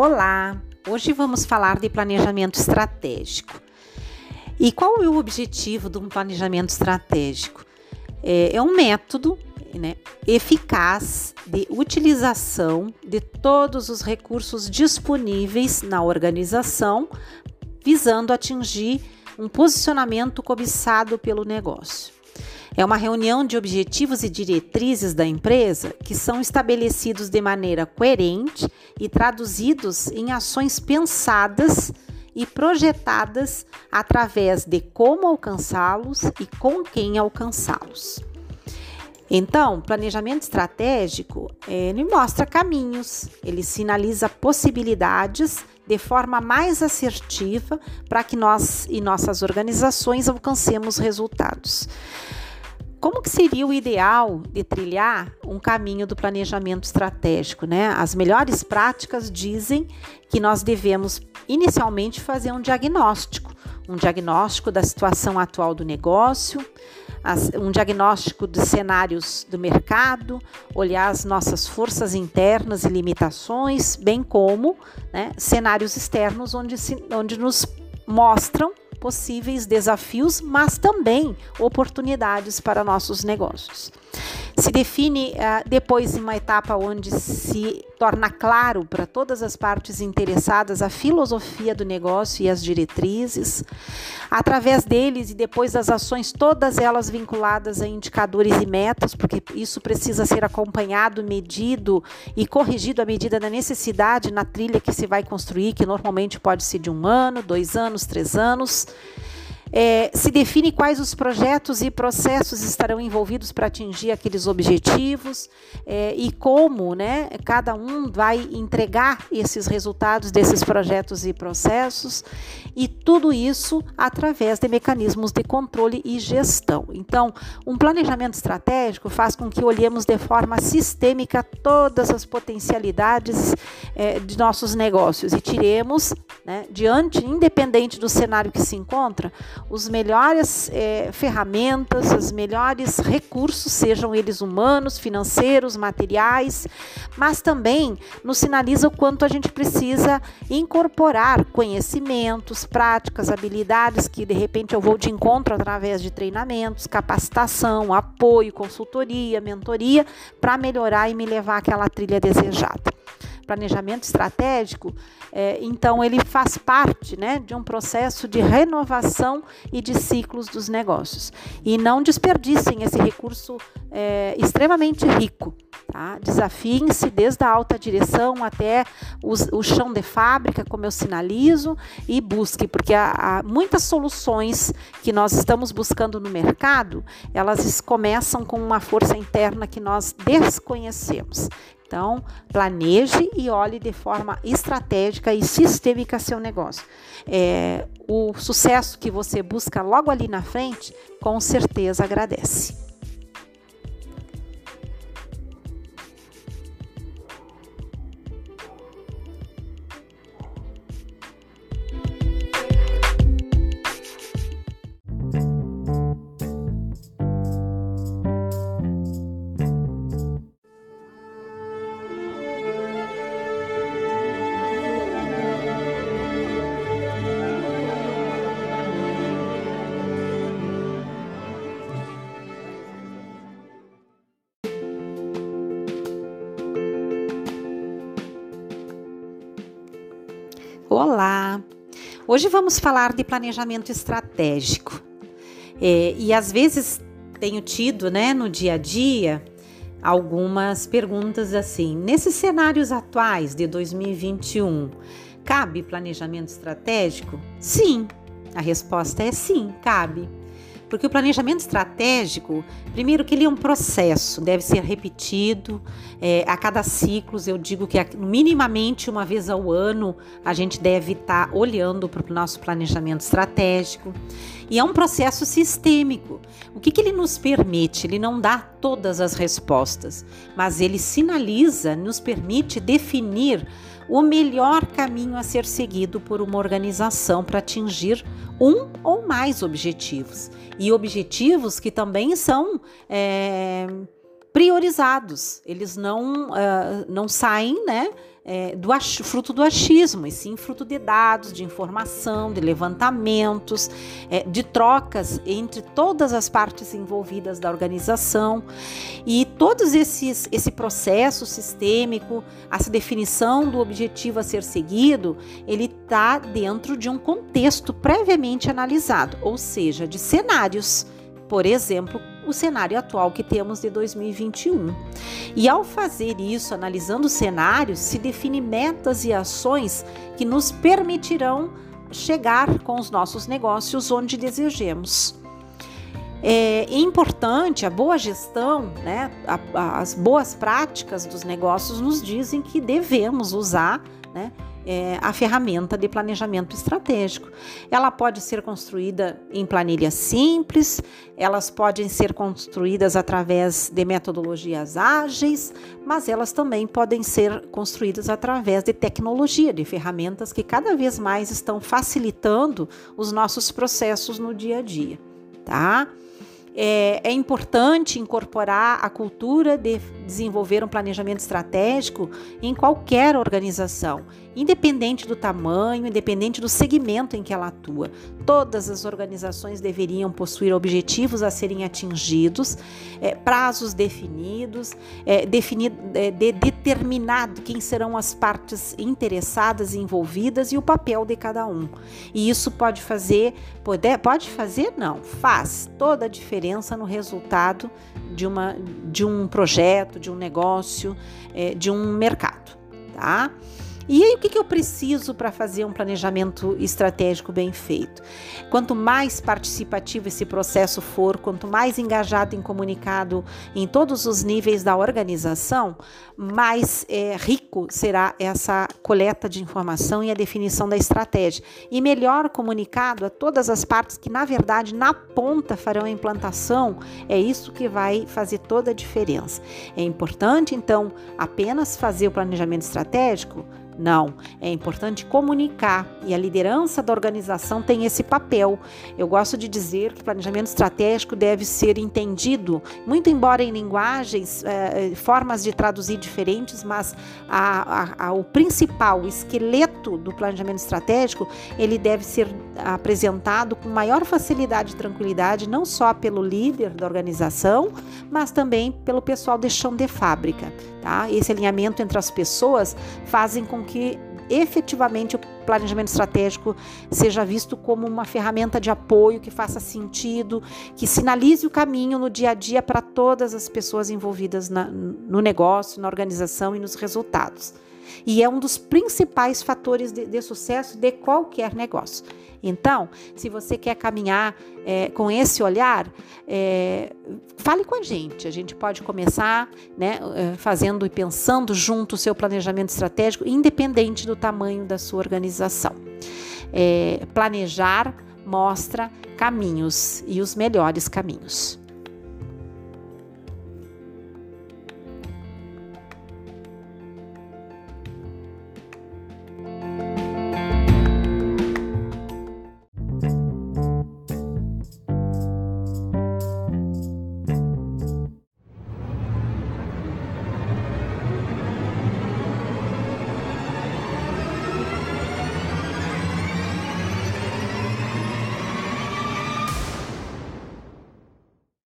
Olá! Hoje vamos falar de planejamento estratégico. E qual é o objetivo de um planejamento estratégico? É, é um método né, eficaz de utilização de todos os recursos disponíveis na organização, visando atingir um posicionamento cobiçado pelo negócio. É uma reunião de objetivos e diretrizes da empresa que são estabelecidos de maneira coerente e traduzidos em ações pensadas e projetadas através de como alcançá-los e com quem alcançá-los. Então, planejamento estratégico ele mostra caminhos, ele sinaliza possibilidades de forma mais assertiva para que nós e nossas organizações alcancemos resultados. Como que seria o ideal de trilhar um caminho do planejamento estratégico, né? As melhores práticas dizem que nós devemos inicialmente fazer um diagnóstico, um diagnóstico da situação atual do negócio, um diagnóstico dos cenários do mercado, olhar as nossas forças internas e limitações, bem como né, cenários externos onde, se, onde nos mostram possíveis desafios, mas também oportunidades para nossos negócios. Se define uh, depois em uma etapa onde se torna claro para todas as partes interessadas a filosofia do negócio e as diretrizes, através deles e depois das ações, todas elas vinculadas a indicadores e metas, porque isso precisa ser acompanhado, medido e corrigido à medida da necessidade na trilha que se vai construir, que normalmente pode ser de um ano, dois anos, três anos. É, se define quais os projetos e processos estarão envolvidos para atingir aqueles objetivos é, e como né, cada um vai entregar esses resultados desses projetos e processos, e tudo isso através de mecanismos de controle e gestão. Então, um planejamento estratégico faz com que olhemos de forma sistêmica todas as potencialidades é, de nossos negócios e tiremos, né, diante, independente do cenário que se encontra, os melhores é, ferramentas, os melhores recursos, sejam eles humanos, financeiros, materiais, mas também nos sinaliza o quanto a gente precisa incorporar conhecimentos, práticas, habilidades que de repente eu vou de encontro através de treinamentos, capacitação, apoio, consultoria, mentoria, para melhorar e me levar àquela trilha desejada planejamento estratégico, é, então ele faz parte né, de um processo de renovação e de ciclos dos negócios. E não desperdicem esse recurso é, extremamente rico. Tá? Desafiem-se desde a alta direção até os, o chão de fábrica, como eu sinalizo, e busque, porque há, há muitas soluções que nós estamos buscando no mercado, elas começam com uma força interna que nós desconhecemos. Então, planeje e olhe de forma estratégica e sistêmica seu negócio. É, o sucesso que você busca logo ali na frente, com certeza agradece. Olá! Hoje vamos falar de planejamento estratégico. É, e às vezes tenho tido, né, no dia a dia, algumas perguntas assim: nesses cenários atuais de 2021, cabe planejamento estratégico? Sim, a resposta é sim, cabe. Porque o planejamento estratégico, primeiro que ele é um processo, deve ser repetido é, a cada ciclo. Eu digo que minimamente uma vez ao ano a gente deve estar tá olhando para o nosso planejamento estratégico. E é um processo sistêmico. O que, que ele nos permite? Ele não dá todas as respostas, mas ele sinaliza, nos permite definir o melhor caminho a ser seguido por uma organização para atingir um ou mais objetivos. E objetivos que também são. É, priorizados, eles não, uh, não saem né, é, do fruto do achismo, e sim fruto de dados, de informação, de levantamentos, é, de trocas entre todas as partes envolvidas da organização. E todos esses esse processo sistêmico, essa definição do objetivo a ser seguido, ele está dentro de um contexto previamente analisado, ou seja, de cenários. Por exemplo, o cenário atual que temos de 2021. E ao fazer isso, analisando cenários, se define metas e ações que nos permitirão chegar com os nossos negócios onde desejemos. É importante a boa gestão, né, as boas práticas dos negócios nos dizem que devemos usar né, é, a ferramenta de planejamento estratégico. Ela pode ser construída em planilhas simples, elas podem ser construídas através de metodologias ágeis, mas elas também podem ser construídas através de tecnologia, de ferramentas que cada vez mais estão facilitando os nossos processos no dia a dia, tá? É, é, importante incorporar a cultura de desenvolver um planejamento estratégico em qualquer organização, independente do tamanho, independente do segmento em que ela atua. Todas as organizações deveriam possuir objetivos a serem atingidos, é, prazos definidos, é, definido, é, de, determinado quem serão as partes interessadas e envolvidas e o papel de cada um. E isso pode fazer, pode, pode fazer? Não, faz toda a diferença no resultado de, uma, de um projeto, de um negócio, é, de um mercado, tá? E aí, o que, que eu preciso para fazer um planejamento estratégico bem feito? Quanto mais participativo esse processo for, quanto mais engajado e comunicado em todos os níveis da organização, mais é, rico será essa coleta de informação e a definição da estratégia. E melhor comunicado a todas as partes que, na verdade, na ponta farão a implantação, é isso que vai fazer toda a diferença. É importante, então, apenas fazer o planejamento estratégico não, é importante comunicar e a liderança da organização tem esse papel. Eu gosto de dizer que planejamento estratégico deve ser entendido, muito embora em linguagens, eh, formas de traduzir diferentes, mas a, a, a, o principal, o do planejamento estratégico, ele deve ser apresentado com maior facilidade e tranquilidade, não só pelo líder da organização, mas também pelo pessoal de chão de fábrica. Tá? Esse alinhamento entre as pessoas fazem com que efetivamente o planejamento estratégico seja visto como uma ferramenta de apoio que faça sentido, que sinalize o caminho no dia a dia para todas as pessoas envolvidas na, no negócio, na organização e nos resultados. E é um dos principais fatores de, de sucesso de qualquer negócio. Então, se você quer caminhar é, com esse olhar, é, fale com a gente. A gente pode começar né, é, fazendo e pensando junto o seu planejamento estratégico, independente do tamanho da sua organização. É, planejar mostra caminhos e os melhores caminhos.